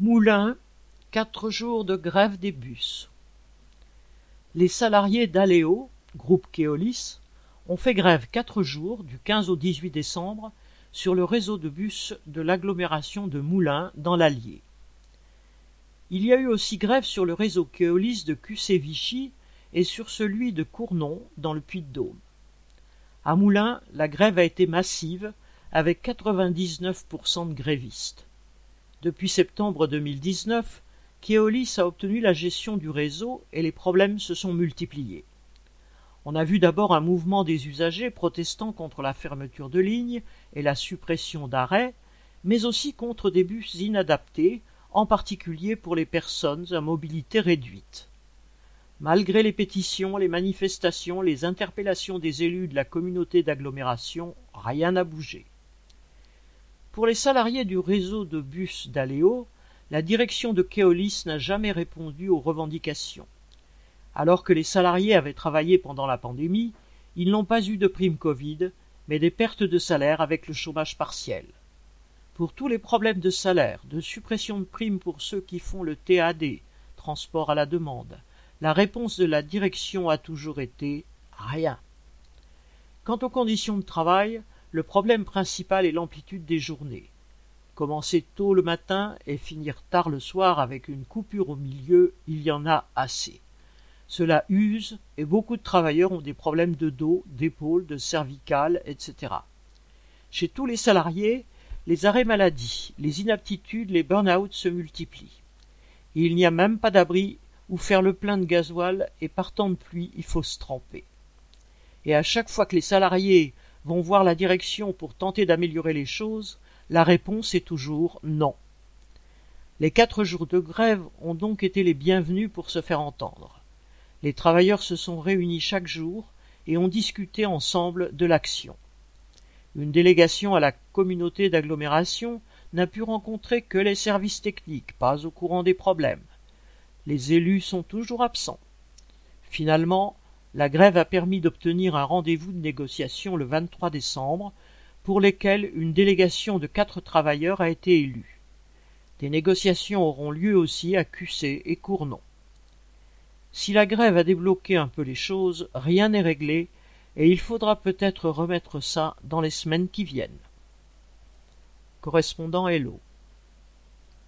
Moulins, quatre jours de grève des bus. Les salariés d'Aléo, groupe Keolis, ont fait grève quatre jours, du 15 au 18 décembre, sur le réseau de bus de l'agglomération de Moulins, dans l'Allier. Il y a eu aussi grève sur le réseau Keolis de QC-Vichy et sur celui de Cournon, dans le Puy-de-Dôme. À Moulins, la grève a été massive, avec 99% de grévistes. Depuis septembre 2019, Keolis a obtenu la gestion du réseau et les problèmes se sont multipliés. On a vu d'abord un mouvement des usagers protestant contre la fermeture de lignes et la suppression d'arrêts, mais aussi contre des bus inadaptés, en particulier pour les personnes à mobilité réduite. Malgré les pétitions, les manifestations, les interpellations des élus de la communauté d'agglomération, rien n'a bougé. Pour les salariés du réseau de bus d'Aléo, la direction de Keolis n'a jamais répondu aux revendications. Alors que les salariés avaient travaillé pendant la pandémie, ils n'ont pas eu de prime Covid, mais des pertes de salaire avec le chômage partiel. Pour tous les problèmes de salaire, de suppression de primes pour ceux qui font le TAD, transport à la demande, la réponse de la direction a toujours été rien. Quant aux conditions de travail, le problème principal est l'amplitude des journées. Commencer tôt le matin et finir tard le soir avec une coupure au milieu, il y en a assez. Cela use et beaucoup de travailleurs ont des problèmes de dos, d'épaule, de cervicales, etc. Chez tous les salariés, les arrêts maladie, les inaptitudes, les burn-out se multiplient. il n'y a même pas d'abri où faire le plein de gasoil et par temps de pluie il faut se tremper. Et à chaque fois que les salariés vont voir la direction pour tenter d'améliorer les choses, la réponse est toujours non. Les quatre jours de grève ont donc été les bienvenus pour se faire entendre. Les travailleurs se sont réunis chaque jour et ont discuté ensemble de l'action. Une délégation à la communauté d'agglomération n'a pu rencontrer que les services techniques, pas au courant des problèmes. Les élus sont toujours absents. Finalement, la grève a permis d'obtenir un rendez-vous de négociation le 23 décembre, pour lesquels une délégation de quatre travailleurs a été élue. Des négociations auront lieu aussi à QC et Cournon. Si la grève a débloqué un peu les choses, rien n'est réglé, et il faudra peut-être remettre ça dans les semaines qui viennent. Correspondant.